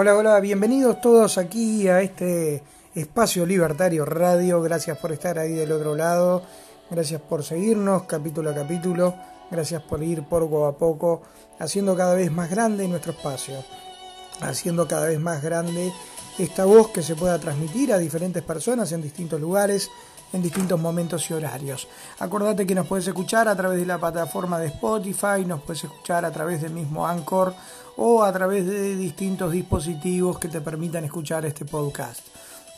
Hola, hola, bienvenidos todos aquí a este espacio libertario radio. Gracias por estar ahí del otro lado. Gracias por seguirnos capítulo a capítulo. Gracias por ir poco a poco haciendo cada vez más grande nuestro espacio. Haciendo cada vez más grande esta voz que se pueda transmitir a diferentes personas en distintos lugares, en distintos momentos y horarios. Acordate que nos puedes escuchar a través de la plataforma de Spotify, nos puedes escuchar a través del mismo Anchor o a través de distintos dispositivos que te permitan escuchar este podcast.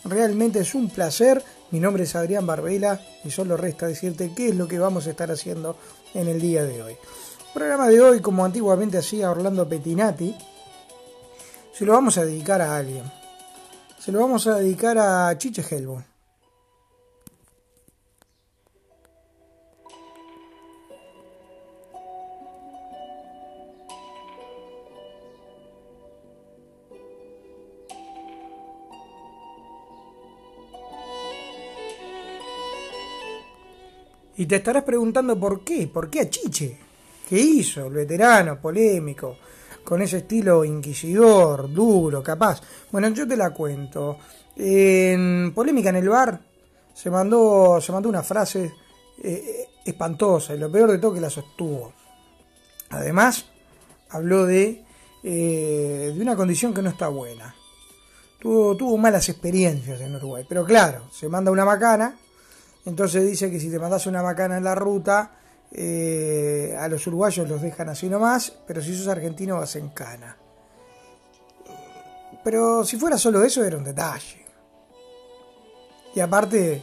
Realmente es un placer, mi nombre es Adrián Barbela y solo resta decirte qué es lo que vamos a estar haciendo en el día de hoy. El programa de hoy, como antiguamente hacía Orlando Pettinati, se lo vamos a dedicar a alguien. Se lo vamos a dedicar a Chiche Helbo. Y te estarás preguntando por qué, por qué a Chiche. ¿Qué hizo el veterano, polémico, con ese estilo inquisidor, duro, capaz? Bueno, yo te la cuento. En Polémica en el bar se mandó, se mandó una frase eh, espantosa y lo peor de todo que la sostuvo. Además, habló de, eh, de una condición que no está buena. Tuvo, tuvo malas experiencias en Uruguay, pero claro, se manda una macana entonces dice que si te mandas una macana en la ruta, eh, a los uruguayos los dejan así nomás, pero si sos argentino vas en cana. Pero si fuera solo eso era un detalle. Y aparte,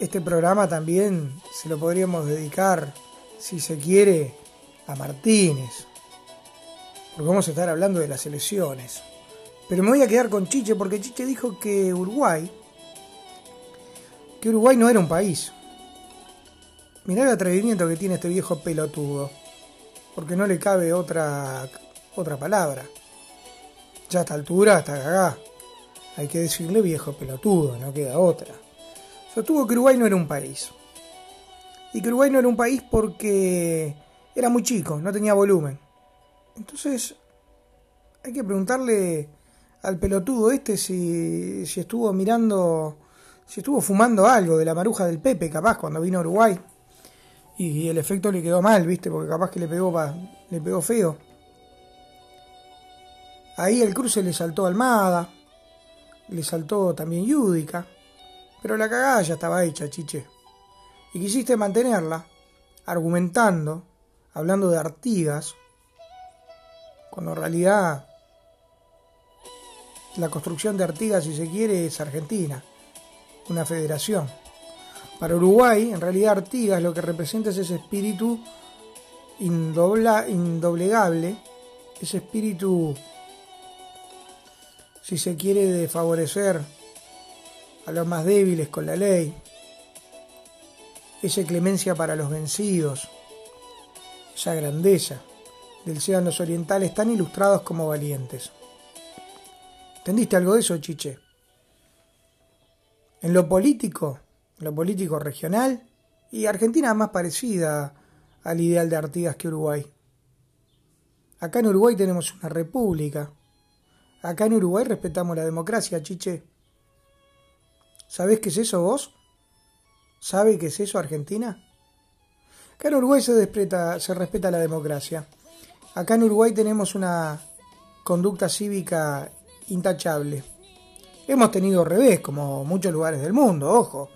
este programa también se lo podríamos dedicar, si se quiere, a Martínez. Porque vamos a estar hablando de las elecciones. Pero me voy a quedar con Chiche porque Chiche dijo que Uruguay que Uruguay no era un país. Mirá el atrevimiento que tiene este viejo pelotudo, porque no le cabe otra, otra palabra. Ya a esta altura está cagá. Hay que decirle viejo pelotudo, no queda otra. Sostuvo que Uruguay no era un país. Y que Uruguay no era un país porque era muy chico, no tenía volumen. Entonces, hay que preguntarle al pelotudo este si, si estuvo mirando si estuvo fumando algo de la maruja del Pepe, capaz, cuando vino a Uruguay. Y el efecto le quedó mal, ¿viste? Porque capaz que le pegó, le pegó feo. Ahí el cruce le saltó Almada, le saltó también Yúdica, pero la cagada ya estaba hecha, chiche. Y quisiste mantenerla, argumentando, hablando de Artigas, cuando en realidad la construcción de Artigas, si se quiere, es Argentina una federación. Para Uruguay, en realidad Artigas lo que representa es ese espíritu indobla, indoblegable, ese espíritu, si se quiere, de favorecer a los más débiles con la ley, esa clemencia para los vencidos, esa grandeza del los orientales tan ilustrados como valientes. ¿Entendiste algo de eso, Chiche? En lo político, en lo político regional, y Argentina más parecida al ideal de Artigas que Uruguay. Acá en Uruguay tenemos una república. Acá en Uruguay respetamos la democracia, chiche. ¿Sabés qué es eso vos? ¿Sabe qué es eso Argentina? Acá en Uruguay se, se respeta la democracia. Acá en Uruguay tenemos una conducta cívica intachable. Hemos tenido revés, como muchos lugares del mundo, ojo.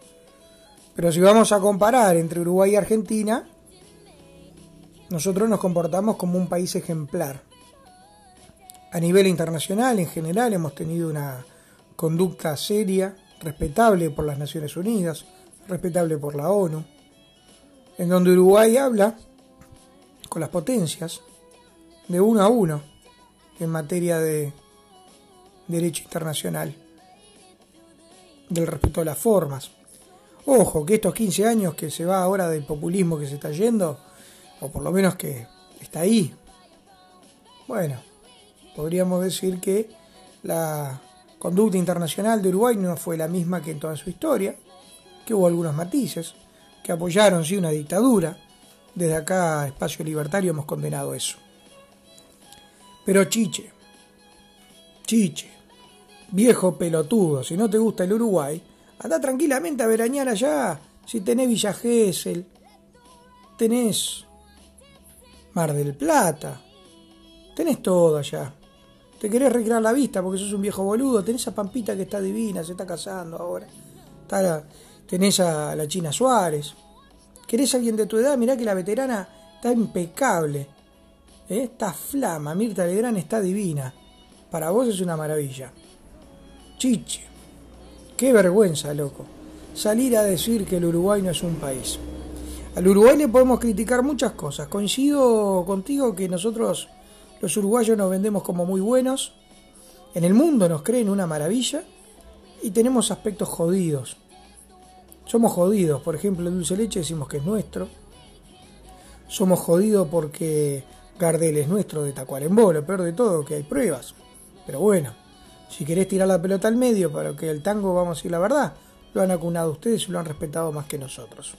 Pero si vamos a comparar entre Uruguay y Argentina, nosotros nos comportamos como un país ejemplar. A nivel internacional, en general, hemos tenido una conducta seria, respetable por las Naciones Unidas, respetable por la ONU, en donde Uruguay habla con las potencias de uno a uno en materia de derecho internacional del respeto a las formas. Ojo, que estos 15 años que se va ahora del populismo que se está yendo, o por lo menos que está ahí, bueno, podríamos decir que la conducta internacional de Uruguay no fue la misma que en toda su historia, que hubo algunos matices, que apoyaron sí una dictadura. Desde acá, Espacio Libertario, hemos condenado eso. Pero Chiche, Chiche, viejo pelotudo, si no te gusta el Uruguay, anda tranquilamente a veranear allá. Si tenés Villa Gesell, tenés Mar del Plata, tenés todo allá. Te querés recrear la vista porque sos un viejo boludo, tenés a Pampita que está divina, se está casando ahora. tenés a la China Suárez. ¿Querés a alguien de tu edad? Mirá que la veterana está impecable. ¿Eh? Está flama, Mirta Legrand está divina. Para vos es una maravilla. Chiche. Qué vergüenza, loco. Salir a decir que el Uruguay no es un país. Al Uruguay le podemos criticar muchas cosas. Coincido contigo que nosotros, los uruguayos, nos vendemos como muy buenos. En el mundo nos creen una maravilla. Y tenemos aspectos jodidos. Somos jodidos. Por ejemplo, el dulce leche decimos que es nuestro. Somos jodidos porque Gardel es nuestro de Tacuarembó. Lo peor de todo, que hay pruebas. Pero bueno, si querés tirar la pelota al medio para que el tango, vamos a decir la verdad, lo han acunado ustedes y lo han respetado más que nosotros.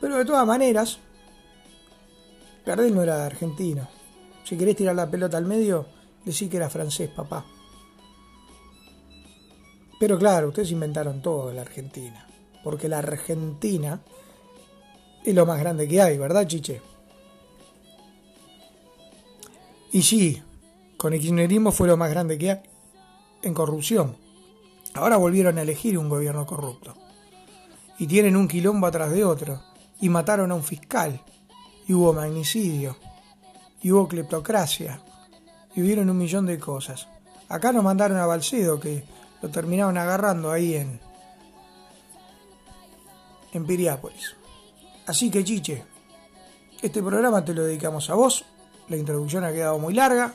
Pero de todas maneras, Gardel no era argentino. Si querés tirar la pelota al medio, decí que era francés, papá. Pero claro, ustedes inventaron todo de la Argentina. Porque la Argentina es lo más grande que hay, ¿verdad, Chiche? Y sí, con el kirchnerismo fue lo más grande que hay en corrupción. Ahora volvieron a elegir un gobierno corrupto. Y tienen un quilombo atrás de otro y mataron a un fiscal, y hubo magnicidio, y hubo cleptocracia, y hubieron un millón de cosas. Acá nos mandaron a Balcedo, que lo terminaron agarrando ahí en, en Piriápolis. Así que, Chiche, este programa te lo dedicamos a vos. La introducción ha quedado muy larga.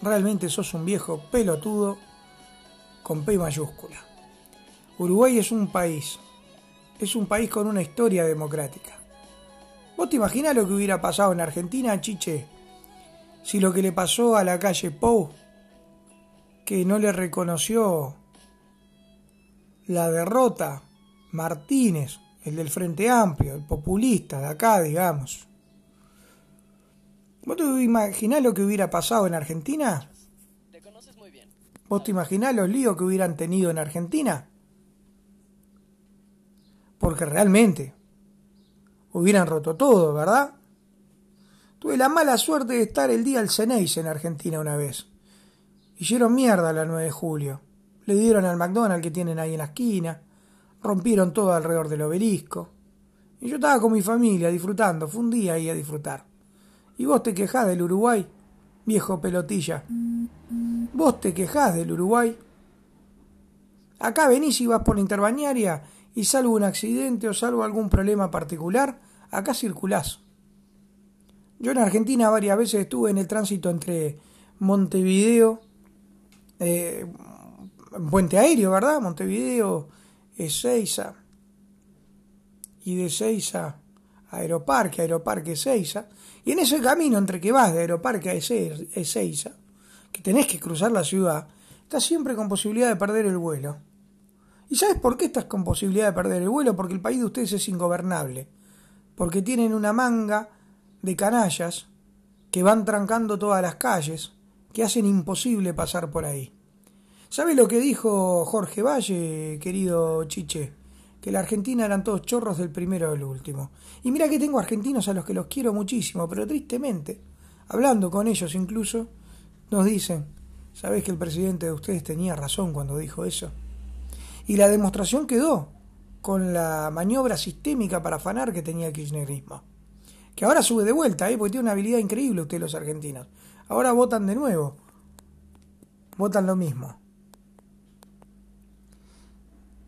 Realmente sos un viejo pelotudo con P mayúscula. Uruguay es un país. Es un país con una historia democrática. ¿Vos te imaginás lo que hubiera pasado en Argentina, Chiche? Si lo que le pasó a la calle Pou, que no le reconoció la derrota, Martínez, el del Frente Amplio, el populista de acá, digamos. ¿Vos te imaginás lo que hubiera pasado en Argentina? Te conoces muy bien. ¿Vos te imaginás los líos que hubieran tenido en Argentina? Porque realmente, hubieran roto todo, ¿verdad? Tuve la mala suerte de estar el día al Ceneis en Argentina una vez. Hicieron mierda la 9 de julio. Le dieron al McDonald's que tienen ahí en la esquina. Rompieron todo alrededor del obelisco. Y yo estaba con mi familia disfrutando. Fue un día ahí a disfrutar. ¿Y vos te quejás del Uruguay, viejo pelotilla? ¿Vos te quejás del Uruguay? Acá venís y vas por la interbañaria y salvo un accidente o salvo algún problema particular, acá circulás. Yo en Argentina varias veces estuve en el tránsito entre Montevideo, eh, Puente Aéreo, ¿verdad? Montevideo, Ezeiza, y de Ezeiza Aeroparque, Aeroparque Ezeiza, y en ese camino entre que vas de Aeroparque a Ezeiza, que tenés que cruzar la ciudad, estás siempre con posibilidad de perder el vuelo. ¿Y sabes por qué estás con posibilidad de perder el vuelo? Porque el país de ustedes es ingobernable. Porque tienen una manga de canallas que van trancando todas las calles, que hacen imposible pasar por ahí. ¿Sabes lo que dijo Jorge Valle, querido Chiche? Que la Argentina eran todos chorros del primero al último. Y mira que tengo argentinos a los que los quiero muchísimo, pero tristemente, hablando con ellos incluso, nos dicen, ¿sabés que el presidente de ustedes tenía razón cuando dijo eso? Y la demostración quedó con la maniobra sistémica para afanar que tenía el kirchnerismo. Que ahora sube de vuelta, ¿eh? porque tiene una habilidad increíble ustedes los argentinos. Ahora votan de nuevo. Votan lo mismo.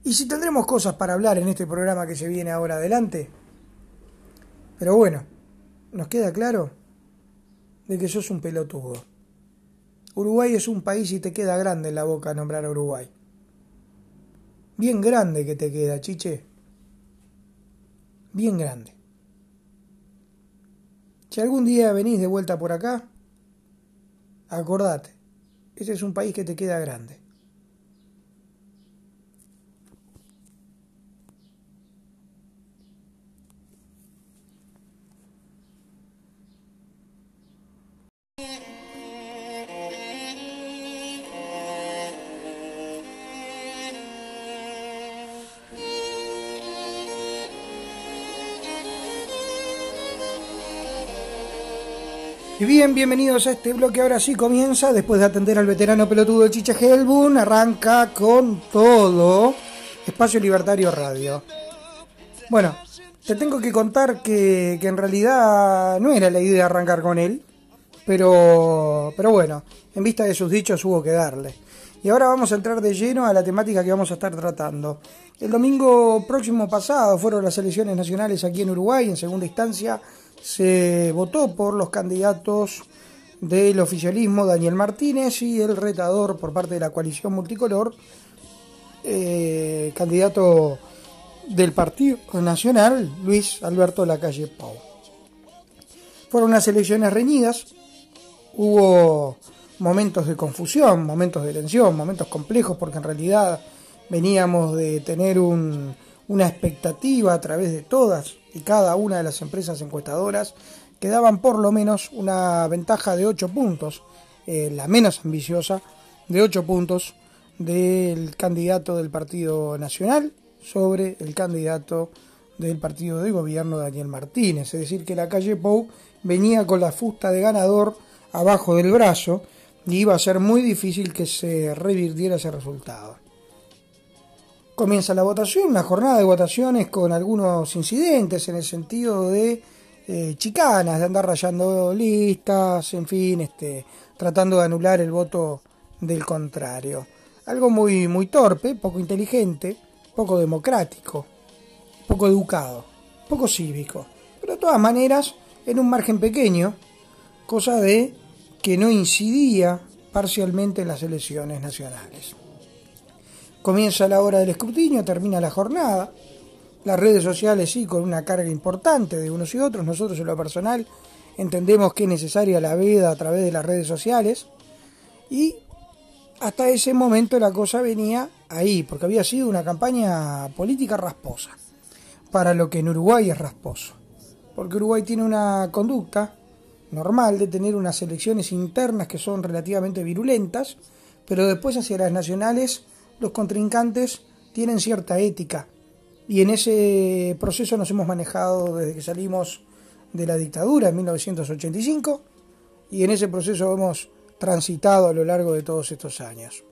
Y si tendremos cosas para hablar en este programa que se viene ahora adelante. Pero bueno, nos queda claro de que sos un pelotudo. Uruguay es un país y te queda grande en la boca nombrar a Uruguay. Bien grande que te queda, chiche. Bien grande. Si algún día venís de vuelta por acá, acordate, ese es un país que te queda grande. Y bien, bienvenidos a este bloque. Ahora sí comienza, después de atender al veterano pelotudo Chicha Helbun, arranca con todo Espacio Libertario Radio. Bueno, te tengo que contar que, que en realidad no era la idea arrancar con él, pero, pero bueno, en vista de sus dichos hubo que darle. Y ahora vamos a entrar de lleno a la temática que vamos a estar tratando. El domingo próximo pasado fueron las elecciones nacionales aquí en Uruguay, en segunda instancia se votó por los candidatos del oficialismo Daniel Martínez y el retador por parte de la coalición multicolor, eh, candidato del Partido Nacional, Luis Alberto Lacalle Pau. Fueron unas elecciones reñidas, hubo momentos de confusión, momentos de tensión, momentos complejos, porque en realidad veníamos de tener una expectativa a través de todas y cada una de las empresas encuestadoras que daban por lo menos una ventaja de 8 puntos, eh, la menos ambiciosa, de 8 puntos del candidato del Partido Nacional sobre el candidato del partido de gobierno Daniel Martínez. Es decir, que la calle Pou venía con la fusta de ganador abajo del brazo y iba a ser muy difícil que se revirtiera ese resultado comienza la votación, una jornada de votaciones con algunos incidentes en el sentido de eh, chicanas, de andar rayando listas, en fin, este, tratando de anular el voto del contrario. Algo muy, muy torpe, poco inteligente, poco democrático, poco educado, poco cívico, pero de todas maneras en un margen pequeño, cosa de que no incidía parcialmente en las elecciones nacionales. Comienza la hora del escrutinio, termina la jornada. Las redes sociales sí, con una carga importante de unos y otros. Nosotros en lo personal entendemos que es necesaria la veda a través de las redes sociales. Y hasta ese momento la cosa venía ahí, porque había sido una campaña política rasposa, para lo que en Uruguay es rasposo. Porque Uruguay tiene una conducta normal de tener unas elecciones internas que son relativamente virulentas, pero después hacia las nacionales los contrincantes tienen cierta ética y en ese proceso nos hemos manejado desde que salimos de la dictadura en 1985 y en ese proceso hemos transitado a lo largo de todos estos años.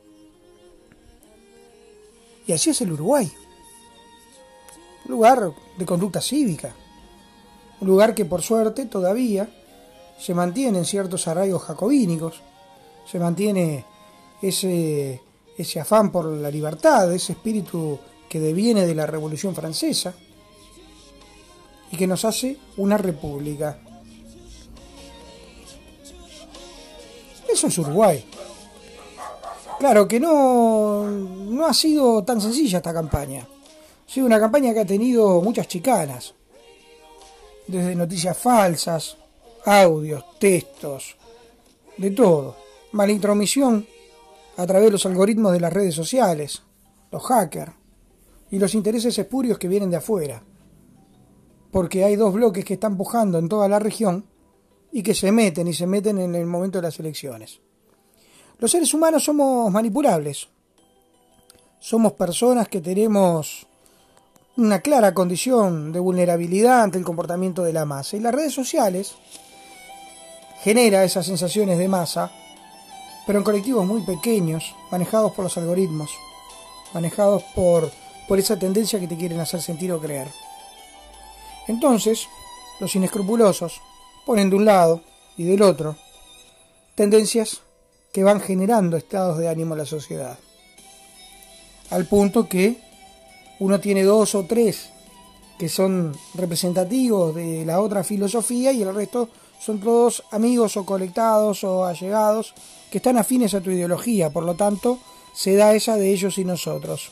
Y así es el Uruguay. Un lugar de conducta cívica. Un lugar que por suerte todavía se mantiene en ciertos arraigos jacobínicos. Se mantiene ese ese afán por la libertad, ese espíritu que deviene de la Revolución Francesa y que nos hace una república. Eso es Uruguay. Claro que no, no ha sido tan sencilla esta campaña. Ha sido una campaña que ha tenido muchas chicanas. Desde noticias falsas, audios, textos, de todo. Mala intromisión a través de los algoritmos de las redes sociales, los hackers y los intereses espurios que vienen de afuera. Porque hay dos bloques que están pujando en toda la región y que se meten y se meten en el momento de las elecciones. Los seres humanos somos manipulables. Somos personas que tenemos una clara condición de vulnerabilidad ante el comportamiento de la masa. Y las redes sociales genera esas sensaciones de masa pero en colectivos muy pequeños, manejados por los algoritmos, manejados por, por esa tendencia que te quieren hacer sentir o creer. Entonces, los inescrupulosos ponen de un lado y del otro tendencias que van generando estados de ánimo en la sociedad. Al punto que uno tiene dos o tres que son representativos de la otra filosofía y el resto son todos amigos o conectados o allegados que están afines a tu ideología, por lo tanto, se da esa de ellos y nosotros.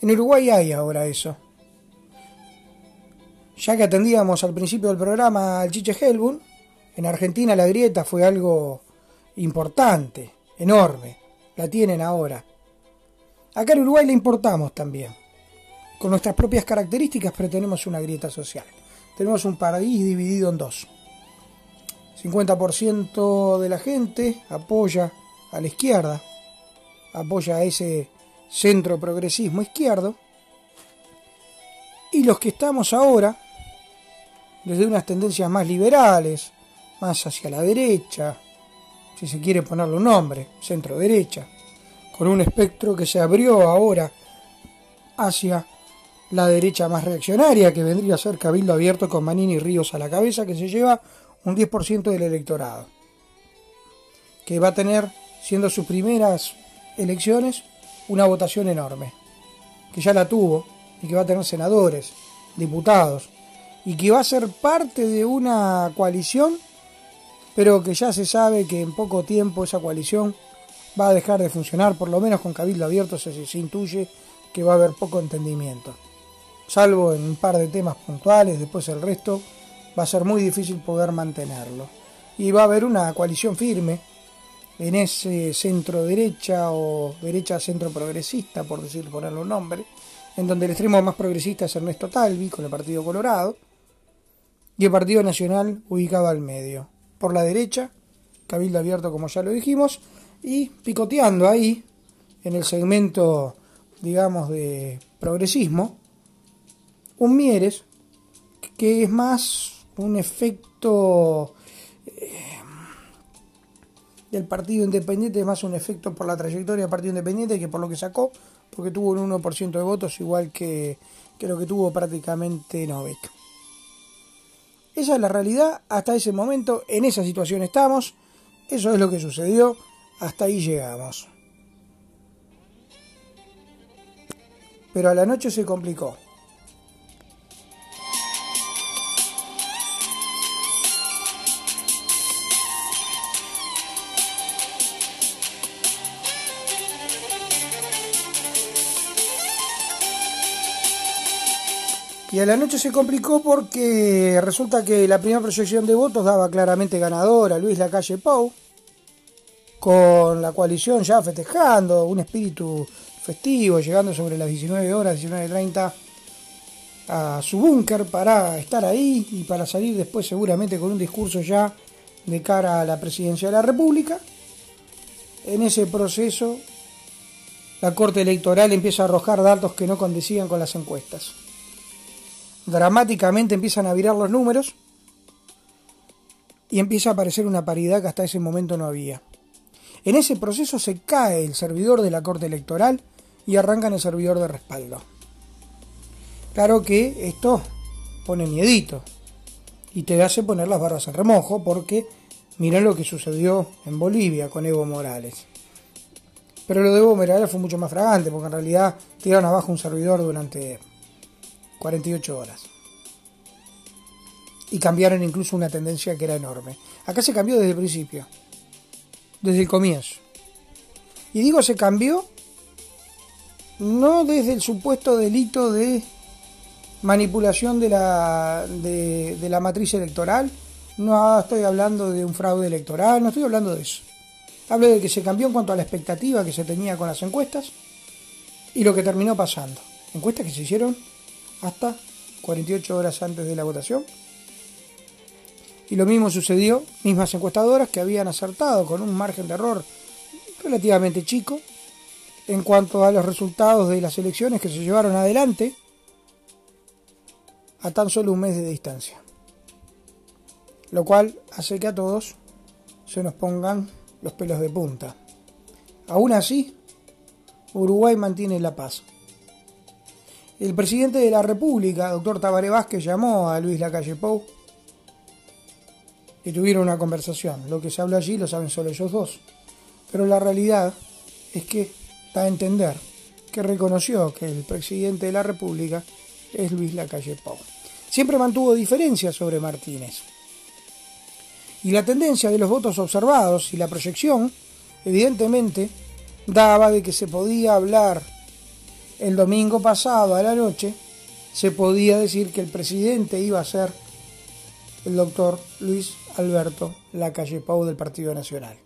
En Uruguay hay ahora eso. Ya que atendíamos al principio del programa al Chiche Helbun, en Argentina la grieta fue algo importante, enorme. La tienen ahora. Acá en Uruguay la importamos también. Con nuestras propias características, pero tenemos una grieta social tenemos un país dividido en dos. 50% de la gente apoya a la izquierda, apoya a ese centro progresismo izquierdo, y los que estamos ahora, desde unas tendencias más liberales, más hacia la derecha, si se quiere ponerle un nombre, centro derecha, con un espectro que se abrió ahora hacia la derecha más reaccionaria, que vendría a ser Cabildo Abierto con Manini y Ríos a la cabeza, que se lleva un 10% del electorado, que va a tener, siendo sus primeras elecciones, una votación enorme, que ya la tuvo y que va a tener senadores, diputados, y que va a ser parte de una coalición, pero que ya se sabe que en poco tiempo esa coalición va a dejar de funcionar, por lo menos con Cabildo Abierto se, se intuye que va a haber poco entendimiento. Salvo en un par de temas puntuales, después el resto va a ser muy difícil poder mantenerlo. Y va a haber una coalición firme en ese centro derecha o derecha centro progresista, por decir, ponerle un nombre, en donde el extremo más progresista es Ernesto Talvi con el Partido Colorado y el Partido Nacional ubicado al medio. Por la derecha, Cabildo Abierto como ya lo dijimos, y picoteando ahí en el segmento, digamos, de progresismo, un Mieres que es más un efecto eh, del Partido Independiente, es más un efecto por la trayectoria del Partido Independiente que por lo que sacó, porque tuvo un 1% de votos igual que, que lo que tuvo prácticamente Novik. Esa es la realidad, hasta ese momento, en esa situación estamos, eso es lo que sucedió, hasta ahí llegamos. Pero a la noche se complicó. La noche se complicó porque resulta que la primera proyección de votos daba claramente ganador a Luis Lacalle Pou, con la coalición ya festejando, un espíritu festivo, llegando sobre las 19 horas, 19.30 a su búnker para estar ahí y para salir después seguramente con un discurso ya de cara a la presidencia de la República. En ese proceso, la Corte Electoral empieza a arrojar datos que no condecían con las encuestas dramáticamente empiezan a virar los números y empieza a aparecer una paridad que hasta ese momento no había. En ese proceso se cae el servidor de la Corte Electoral y arrancan el servidor de respaldo. Claro que esto pone miedito y te hace poner las barras en remojo porque miren lo que sucedió en Bolivia con Evo Morales. Pero lo de Evo Morales fue mucho más fragante porque en realidad tiraron abajo un servidor durante 48 horas. Y cambiaron incluso una tendencia que era enorme. Acá se cambió desde el principio, desde el comienzo. Y digo se cambió no desde el supuesto delito de manipulación de la, de, la matriz electoral, no estoy hablando de un fraude electoral, no estoy hablando de eso. Hablo de que se cambió en cuanto a la expectativa que se tenía con las encuestas y lo que terminó pasando. Encuestas que se hicieron hasta 48 horas antes de la votación. Y lo mismo sucedió, mismas encuestadoras que habían acertado con un margen de error relativamente chico en cuanto a los resultados de las elecciones que se llevaron adelante a tan solo un mes de distancia. Lo cual hace que a todos se nos pongan los pelos de punta. Aún así, Uruguay mantiene la paz. El presidente de la República, doctor Tabaré Vázquez, llamó a Luis Lacalle Pou y tuvieron una conversación. Lo que se habla allí lo saben solo ellos dos. Pero la realidad es que da a entender que reconoció que el presidente de la República es Luis Lacalle Pou. Siempre mantuvo diferencias sobre Martínez. Y la tendencia de los votos observados y la proyección, evidentemente, daba de que se podía hablar el domingo pasado a la noche se podía decir que el presidente iba a ser el doctor Luis Alberto Lacalle Pau del Partido Nacional.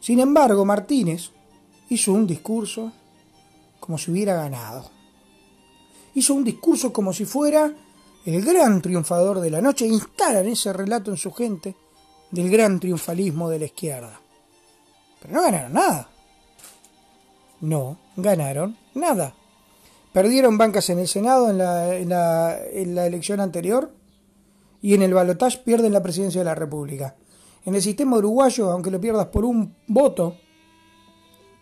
Sin embargo, Martínez hizo un discurso como si hubiera ganado. Hizo un discurso como si fuera el gran triunfador de la noche. Instalan ese relato en su gente del gran triunfalismo de la izquierda. Pero no ganaron nada. No ganaron nada. Perdieron bancas en el Senado en la, en la, elección anterior y en el balotaje pierden la presidencia de la República. En el sistema uruguayo, aunque lo pierdas por un voto,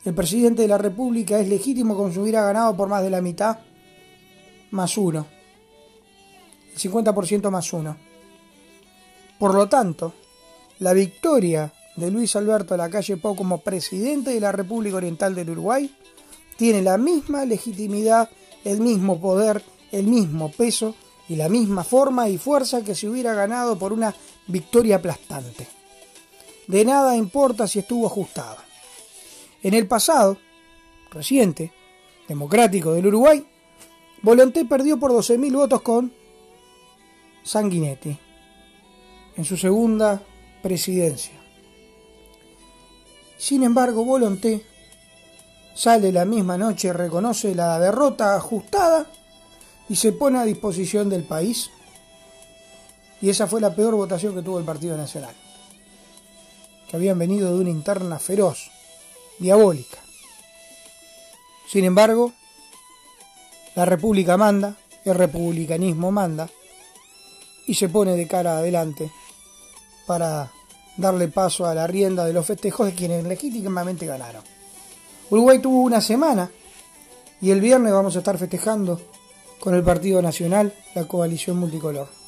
el presidente de la República es legítimo como si hubiera ganado por más de la mitad, más uno. El 50% más uno. Por lo tanto, la victoria de Luis Alberto Lacalle Pou como presidente de la República Oriental del Uruguay tiene la misma legitimidad, el mismo poder, el mismo peso y la misma forma y fuerza que si hubiera ganado por una victoria aplastante. De nada importa si estuvo ajustada. En el pasado, reciente, democrático del Uruguay, Volonté perdió por 12.000 votos con Sanguinetti en su segunda presidencia. Sin embargo, Volonté sale la misma noche, reconoce la derrota ajustada y se pone a disposición del país. Y esa fue la peor votación que tuvo el Partido Nacional, que habían venido de una interna feroz, diabólica. Sin embargo, la República manda, el republicanismo manda, y se pone de cara adelante para darle paso a la rienda de los festejos de quienes legítimamente ganaron. Uruguay tuvo una semana y el viernes vamos a estar festejando con el Partido Nacional la coalición multicolor.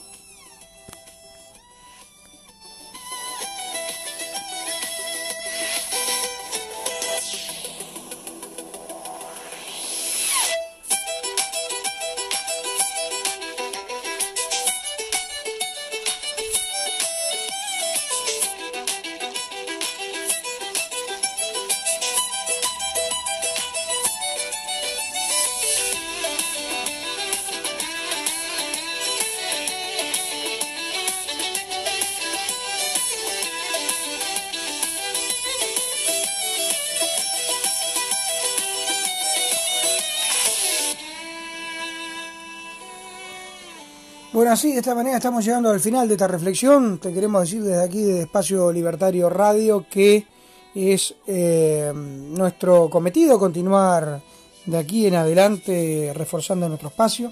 Bueno, así de esta manera estamos llegando al final de esta reflexión. Te queremos decir desde aquí, de Espacio Libertario Radio, que es eh, nuestro cometido continuar de aquí en adelante reforzando nuestro espacio.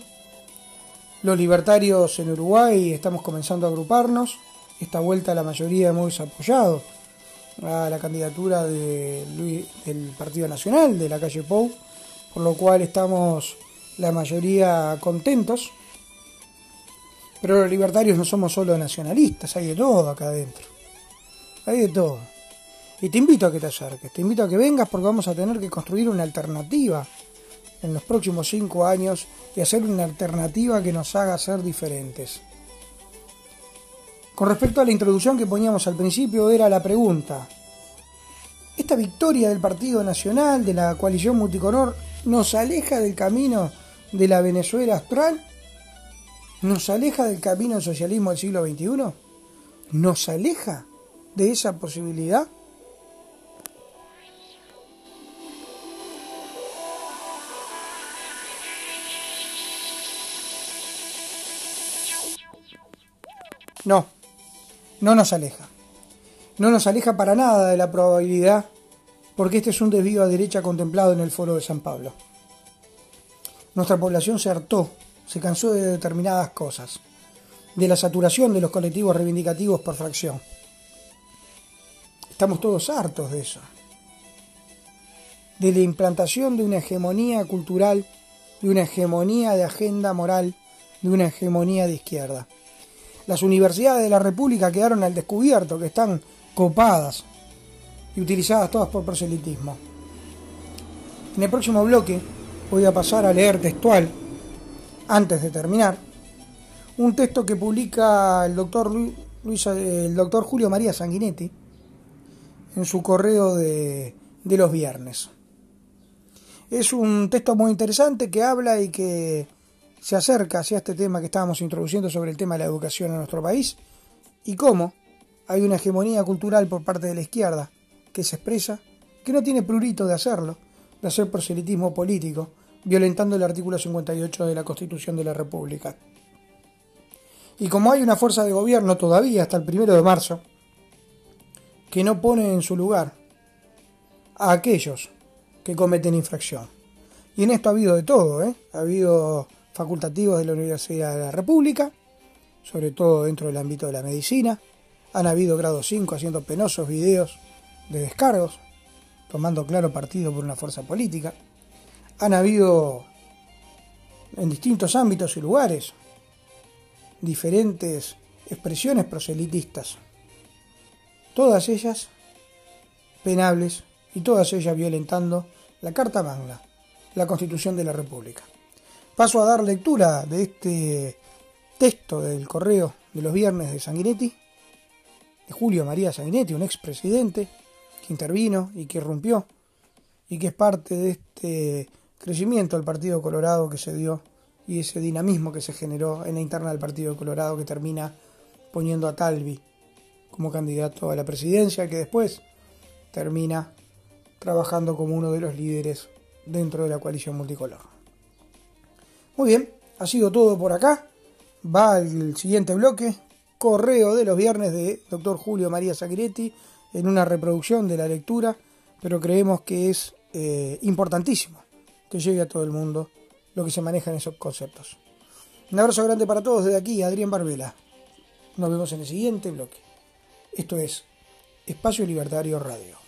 Los libertarios en Uruguay estamos comenzando a agruparnos. Esta vuelta la mayoría hemos apoyado a la candidatura de del Partido Nacional de la calle Pou, por lo cual estamos la mayoría contentos pero los libertarios no somos solo nacionalistas, hay de todo acá adentro. Hay de todo. Y te invito a que te acerques, te invito a que vengas porque vamos a tener que construir una alternativa en los próximos cinco años y hacer una alternativa que nos haga ser diferentes. Con respecto a la introducción que poníamos al principio, era la pregunta. ¿Esta victoria del Partido Nacional, de la coalición multicolor, nos aleja del camino de la Venezuela astral ¿Nos aleja del camino del socialismo del siglo XXI? ¿Nos aleja de esa posibilidad? No, no nos aleja. No nos aleja para nada de la probabilidad, porque este es un desvío a derecha contemplado en el foro de San Pablo. Nuestra población se hartó se cansó de determinadas cosas, de la saturación de los colectivos reivindicativos por fracción. Estamos todos hartos de eso, de la implantación de una hegemonía cultural, de una hegemonía de agenda moral, de una hegemonía de izquierda. Las universidades de la República quedaron al descubierto, que están copadas y utilizadas todas por proselitismo. En el próximo bloque voy a pasar a leer textual antes de terminar, un texto que publica el doctor, Luis, el doctor Julio María Sanguinetti en su correo de, de los viernes. Es un texto muy interesante que habla y que se acerca hacia este tema que estábamos introduciendo sobre el tema de la educación en nuestro país y cómo hay una hegemonía cultural por parte de la izquierda que se expresa, que no tiene prurito de hacerlo, de hacer proselitismo político, violentando el artículo 58 de la Constitución de la República. Y como hay una fuerza de gobierno todavía hasta el primero de marzo, que no pone en su lugar a aquellos que cometen infracción. Y en esto ha habido de todo, ¿eh? Ha habido facultativos de la Universidad de la República sobre todo dentro del ámbito de la medicina. Han habido grado 5 haciendo penosos videos de descargos, tomando claro partido por una fuerza política. Han habido en distintos ámbitos y lugares diferentes expresiones proselitistas, todas ellas penables y todas ellas violentando la Carta Magna, la Constitución de la República. Paso a dar lectura de este texto del correo de los viernes de Sanguinetti, de Julio María Sanguinetti, un expresidente que intervino y que irrumpió y que es parte de este crecimiento del Partido Colorado que se dio y ese dinamismo que se generó en la interna del Partido Colorado que termina poniendo a Talvi como candidato a la presidencia, que después termina trabajando como uno de los líderes dentro de la coalición multicolor. Muy bien, ha sido todo por acá. Va al siguiente bloque, correo de los viernes de Dr. Julio María Sagretti en una reproducción de la lectura, pero creemos que es eh, importantísimo que llegue a todo el mundo lo que se maneja en esos conceptos. Un abrazo grande para todos desde aquí, Adrián Barbela. Nos vemos en el siguiente bloque. Esto es Espacio Libertario Radio.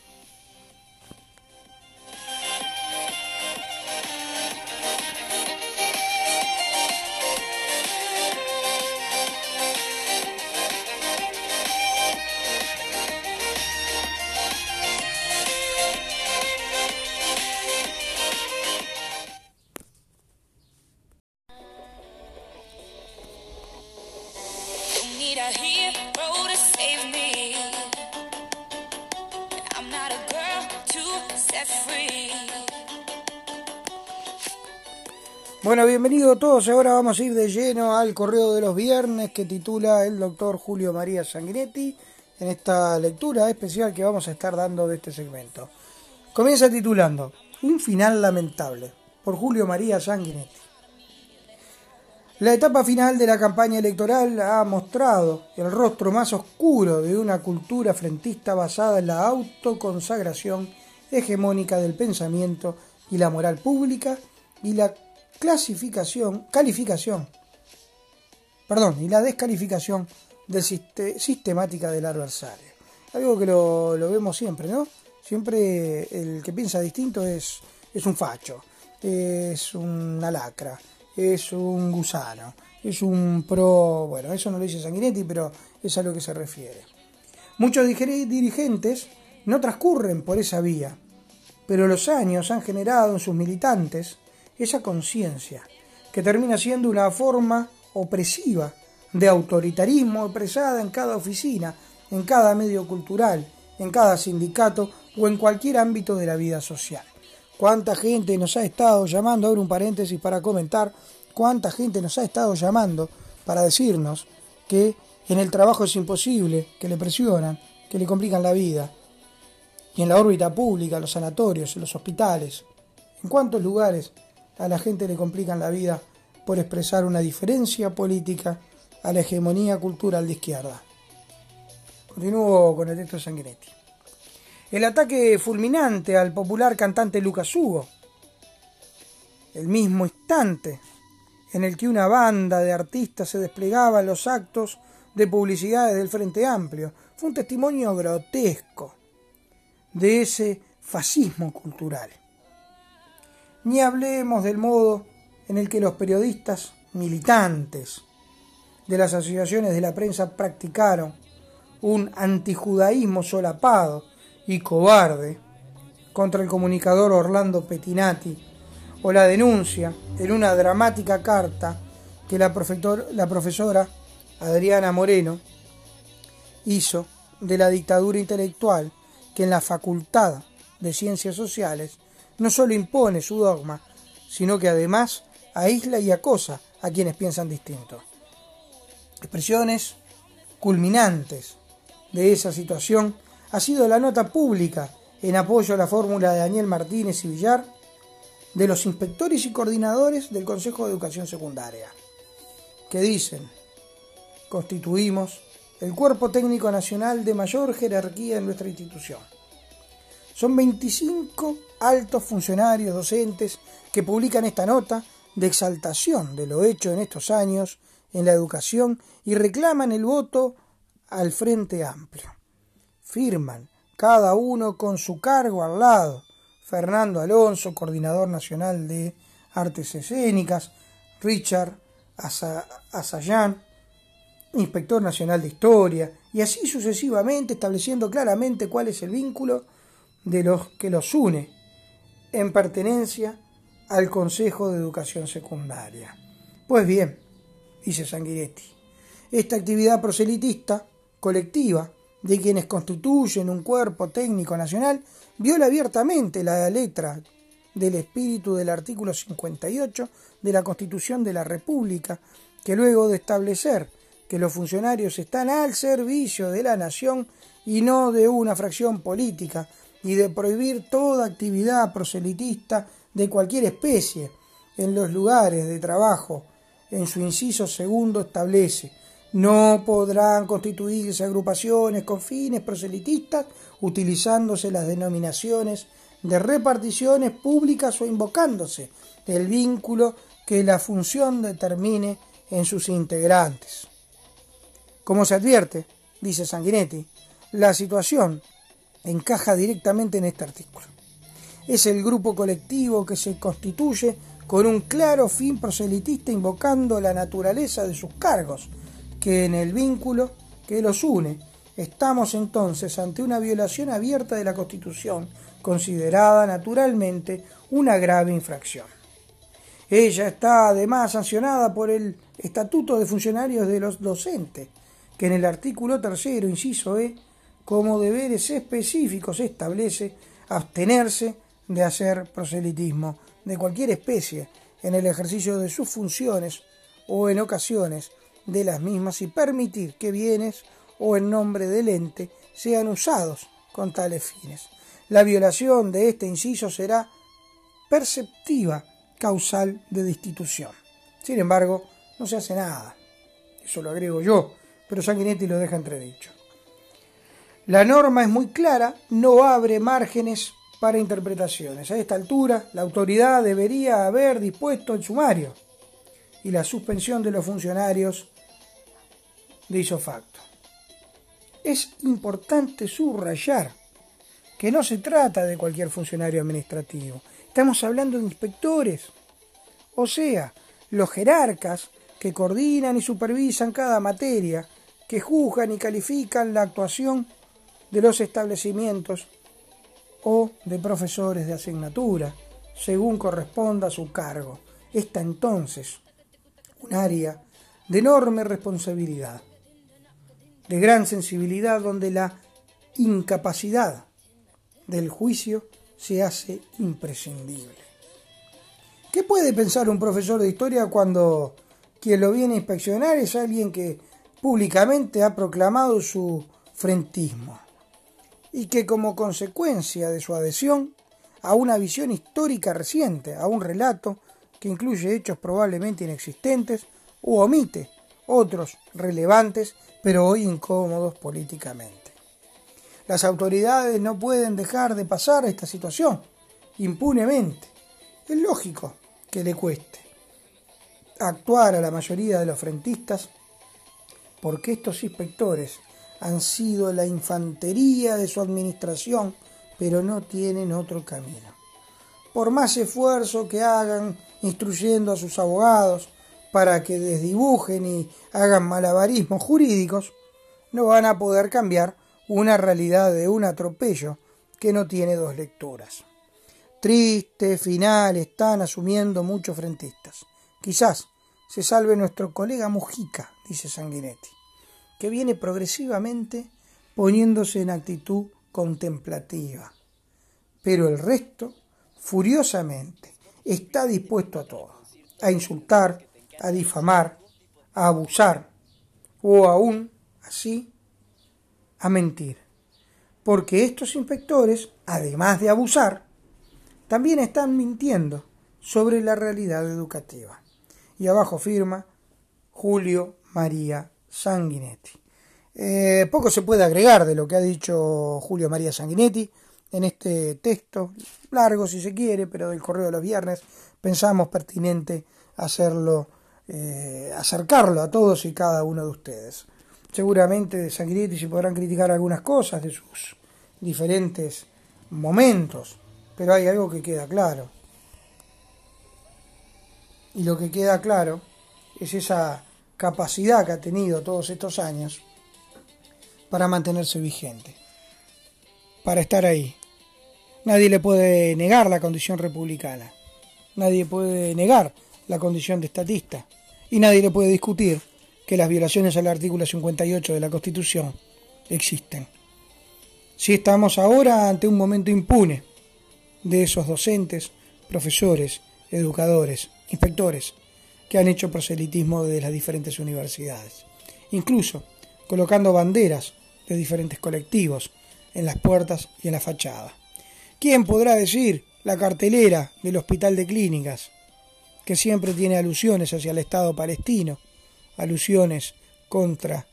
Todos. Ahora vamos a ir de lleno al correo de los viernes que titula el doctor Julio María Sanguinetti en esta lectura especial que vamos a estar dando de este segmento. Comienza titulando Un final lamentable por Julio María Sanguinetti. La etapa final de la campaña electoral ha mostrado el rostro más oscuro de una cultura frentista basada en la autoconsagración hegemónica del pensamiento y la moral pública y la clasificación, calificación, perdón, y la descalificación sistemática del adversario. Algo que lo, vemos siempre, ¿no? Siempre el que piensa distinto es, es un facho, es una lacra, es un gusano, es un pro, bueno, eso no lo dice Sanguinetti, pero es a lo que se refiere. Muchos dirigentes no transcurren por esa vía, pero los años han generado en sus militantes esa conciencia, que termina siendo una forma opresiva de autoritarismo expresada en cada oficina, en cada medio cultural, en cada sindicato o en cualquier ámbito de la vida social. ¿Cuánta gente nos ha estado llamando? Abro un paréntesis para comentar. ¿Cuánta gente nos ha estado llamando para decirnos que en el trabajo es imposible, que le presionan, que le complican la vida? Y en la órbita pública, los sanatorios, los hospitales. ¿En cuántos lugares a la gente le complican la vida por expresar una diferencia política a la hegemonía cultural de izquierda. Continúo con el texto de Sanguinetti. El ataque fulminante al popular cantante Lucas Hugo, el mismo instante en el que una banda de artistas se desplegaba en los actos de publicidades del Frente Amplio, fue un testimonio grotesco de ese fascismo cultural. Ni hablemos del modo en el que los periodistas militantes de las asociaciones de la prensa practicaron un antijudaísmo solapado y cobarde contra el comunicador Orlando Pettinati o la denuncia en una dramática carta que la, la profesora Adriana Moreno hizo de la dictadura intelectual que en la Facultad de Ciencias Sociales no solo impone su dogma, sino que además aísla y acosa a quienes piensan distinto. Expresiones culminantes de esa situación ha sido la nota pública en apoyo a la fórmula de Daniel Martínez y Villar de los inspectores y coordinadores del Consejo de Educación Secundaria, que dicen, constituimos el cuerpo técnico nacional de mayor jerarquía en nuestra institución. Son 25 altos funcionarios docentes que publican esta nota de exaltación de lo hecho en estos años en la educación y reclaman el voto al Frente Amplio. Firman, cada uno con su cargo al lado. Fernando Alonso, coordinador nacional de artes escénicas, Richard Asayán, inspector nacional de historia, y así sucesivamente estableciendo claramente cuál es el vínculo de los que los une en pertenencia al Consejo de Educación Secundaria. Pues bien, dice Sanguinetti, esta actividad proselitista colectiva de quienes constituyen un cuerpo técnico nacional viola abiertamente la letra del espíritu del artículo 58 de la Constitución de la República, que luego de establecer que los funcionarios están al servicio de la nación y no de una fracción política, y de prohibir toda actividad proselitista de cualquier especie en los lugares de trabajo, en su inciso segundo establece no podrán constituirse agrupaciones con fines proselitistas utilizándose las denominaciones de reparticiones públicas o invocándose el vínculo que la función determine en sus integrantes. Como se advierte, dice Sanguinetti, la situación encaja directamente en este artículo. Es el grupo colectivo que se constituye con un claro fin proselitista invocando la naturaleza de sus cargos, que en el vínculo que los une. Estamos entonces ante una violación abierta de la Constitución, considerada naturalmente una grave infracción. Ella está además sancionada por el Estatuto de Funcionarios de los Docentes, que en el artículo tercero, inciso E, como deberes específicos establece abstenerse de hacer proselitismo de cualquier especie en el ejercicio de sus funciones o en ocasiones de las mismas y permitir que bienes o en nombre del ente sean usados con tales fines. La violación de este inciso será perceptiva causal de destitución. Sin embargo, no se hace nada. Eso lo agrego yo, pero Sanguinetti lo deja entredicho. La norma es muy clara, no abre márgenes para interpretaciones. A esta altura, la autoridad debería haber dispuesto el sumario y la suspensión de los funcionarios de isofacto. Es importante subrayar que no se trata de cualquier funcionario administrativo. Estamos hablando de inspectores, o sea, los jerarcas que coordinan y supervisan cada materia, que juzgan y califican la actuación de los establecimientos o de profesores de asignatura, según corresponda a su cargo. Esta entonces un área de enorme responsabilidad, de gran sensibilidad donde la incapacidad del juicio se hace imprescindible. ¿Qué puede pensar un profesor de historia cuando quien lo viene a inspeccionar es alguien que públicamente ha proclamado su frentismo? Y que como consecuencia de su adhesión a una visión histórica reciente, a un relato que incluye hechos probablemente inexistentes o omite otros relevantes pero hoy incómodos políticamente. Las autoridades no pueden dejar de pasar esta situación impunemente. Es lógico que le cueste actuar a la mayoría de los frentistas porque estos inspectores han sido la infantería de su administración, pero no tienen otro camino. Por más esfuerzo que hagan instruyendo a sus abogados para que desdibujen y hagan malabarismos jurídicos, no van a poder cambiar una realidad de un atropello que no tiene dos lecturas. Triste final están asumiendo muchos frentistas. Quizás se salve nuestro colega Mujica, dice Sanguinetti que viene progresivamente poniéndose en actitud contemplativa. Pero el resto, furiosamente, está dispuesto a todo, a insultar, a difamar, a abusar, o aún, así, a mentir. Porque estos inspectores, además de abusar, también están mintiendo sobre la realidad educativa. Y abajo firma Julio María Sanguinetti. Eh, poco se puede agregar de lo que ha dicho Julio María Sanguinetti en este texto, largo si se quiere, pero del correo de los viernes, pensamos pertinente hacerlo eh, acercarlo a todos y cada uno de ustedes. Seguramente de Sanguinetti se podrán criticar algunas cosas de sus diferentes momentos, pero hay algo que queda claro. Y lo que queda claro es esa capacidad que ha tenido todos estos años para mantenerse vigente, para estar ahí. Nadie le puede negar la condición republicana, nadie puede negar la condición de estatista y nadie le puede discutir que las violaciones al artículo 58 de la Constitución existen. Si estamos ahora ante un momento impune de esos docentes, profesores, educadores, inspectores que han hecho proselitismo de las diferentes universidades, incluso colocando banderas de diferentes colectivos en las puertas y en la fachada. ¿Quién podrá decir la cartelera del Hospital de Clínicas, que siempre tiene alusiones hacia el Estado palestino, alusiones contra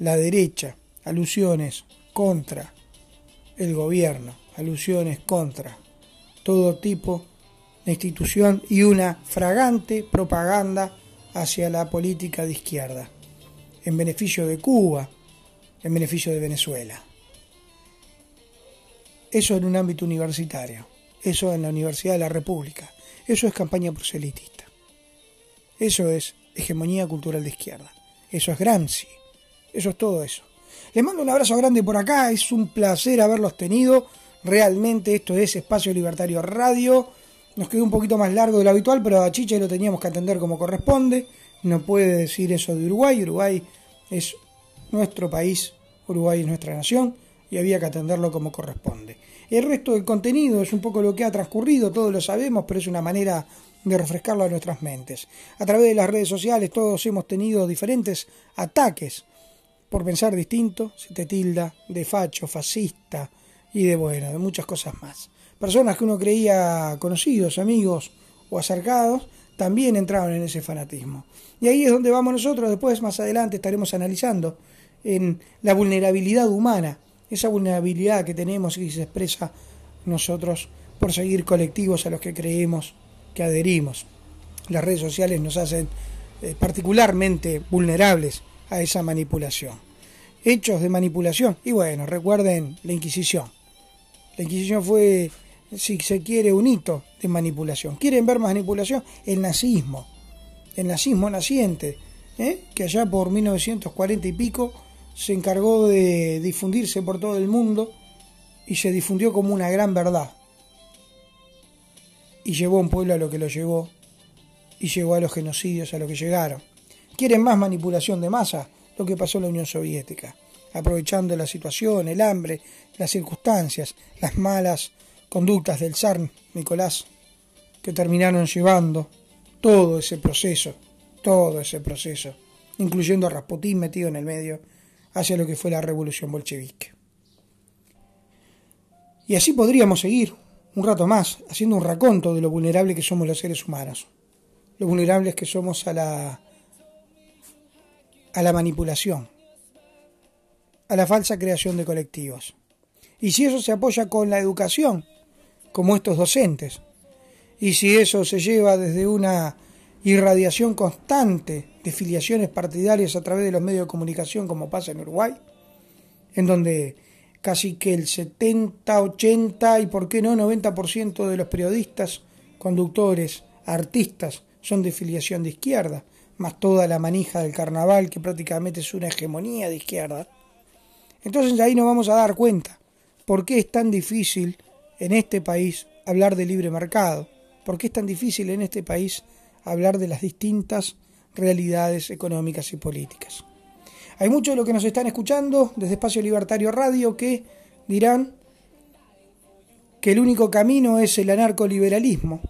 la derecha, alusiones contra el gobierno, alusiones contra todo tipo de institución y una fragante propaganda hacia la política de izquierda, en beneficio de Cuba, en beneficio de Venezuela. Eso en un ámbito universitario, eso en la Universidad de la República, eso es campaña proselitista, eso es hegemonía cultural de izquierda, eso es Gramsci, eso es todo eso. Les mando un abrazo grande por acá, es un placer haberlos tenido, realmente esto es Espacio Libertario Radio, nos quedó un poquito más largo de lo habitual, pero a Chiche lo teníamos que atender como corresponde, no puede decir eso de Uruguay, Uruguay es nuestro país, Uruguay es nuestra nación y había que atenderlo como corresponde. El resto del contenido es un poco lo que ha transcurrido, todos lo sabemos, pero es una manera de refrescarlo a nuestras mentes. A través de las redes sociales todos hemos tenido diferentes ataques por pensar distinto, se te tilda de facho, fascista y de bueno, de muchas cosas más. Personas que uno creía conocidos, amigos o acercados, también entraron en ese fanatismo. Y ahí es donde vamos nosotros, después más adelante estaremos analizando en la vulnerabilidad humana, esa vulnerabilidad que tenemos y que se expresa nosotros por seguir colectivos a los que creemos que adherimos. Las redes sociales nos hacen eh, particularmente vulnerables a esa manipulación. Hechos de manipulación. Y bueno, recuerden la Inquisición. La Inquisición fue, si se quiere, un hito de manipulación. ¿Quieren ver manipulación? El nazismo. El nazismo naciente, ¿eh? que allá por 1940 y pico se encargó de difundirse por todo el mundo y se difundió como una gran verdad. Y llevó a un pueblo a lo que lo llevó y llegó a los genocidios a lo que llegaron. ¿Quieren más manipulación de masa? Lo que pasó en la Unión Soviética, aprovechando la situación, el hambre, las circunstancias, las malas conductas del zar Nicolás, que terminaron llevando todo ese proceso, todo ese proceso, incluyendo a Rasputín metido en el medio, hacia lo que fue la revolución bolchevique. Y así podríamos seguir un rato más haciendo un raconto de lo vulnerable que somos los seres humanos, lo vulnerables que somos a la a la manipulación, a la falsa creación de colectivos. Y si eso se apoya con la educación, como estos docentes, y si eso se lleva desde una irradiación constante de filiaciones partidarias a través de los medios de comunicación, como pasa en Uruguay, en donde casi que el 70, 80 y por qué no 90% de los periodistas, conductores, artistas son de filiación de izquierda, más toda la manija del carnaval que prácticamente es una hegemonía de izquierda. Entonces ahí nos vamos a dar cuenta por qué es tan difícil en este país hablar de libre mercado, por qué es tan difícil en este país hablar de las distintas realidades económicas y políticas. Hay muchos de los que nos están escuchando desde Espacio Libertario Radio que dirán que el único camino es el anarcoliberalismo.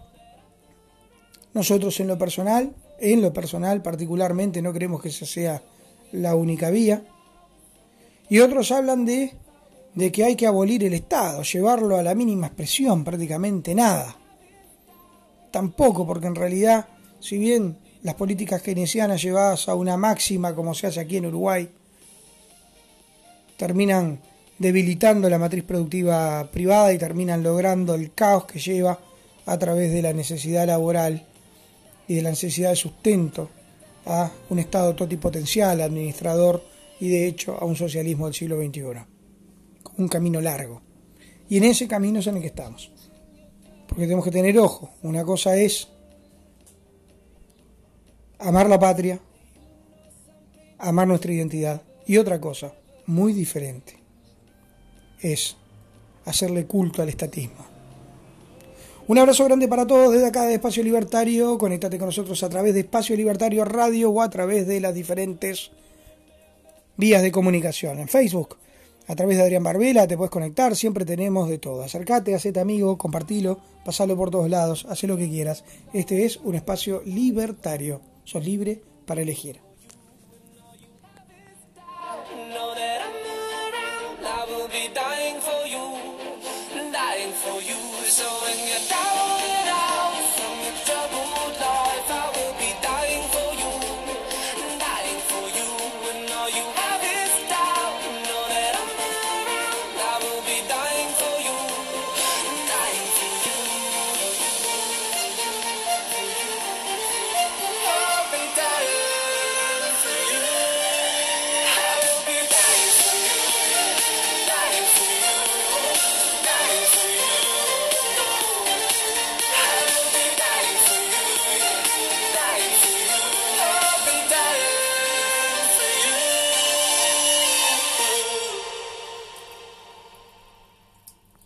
Nosotros en lo personal, en lo personal particularmente, no creemos que esa sea la única vía. Y otros hablan de, de que hay que abolir el Estado, llevarlo a la mínima expresión, prácticamente nada. Tampoco, porque en realidad, si bien las políticas keynesianas llevadas a una máxima como se hace aquí en Uruguay terminan debilitando la matriz productiva privada y terminan logrando el caos que lleva a través de la necesidad laboral y de la necesidad de sustento a un Estado totipotencial, administrador y de hecho a un socialismo del siglo XXI. Un camino largo. Y en ese camino es en el que estamos. Porque tenemos que tener ojo. Una cosa es amar la patria, amar nuestra identidad. Y otra cosa, muy diferente, es hacerle culto al estatismo. Un abrazo grande para todos desde acá de Espacio Libertario. Conéctate con nosotros a través de Espacio Libertario Radio o a través de las diferentes vías de comunicación. En Facebook, a través de Adrián Barbela, te puedes conectar. Siempre tenemos de todo. Acércate, hacete amigo, compartilo, pasalo por todos lados, haz lo que quieras. Este es un espacio libertario. Sos libre para elegir.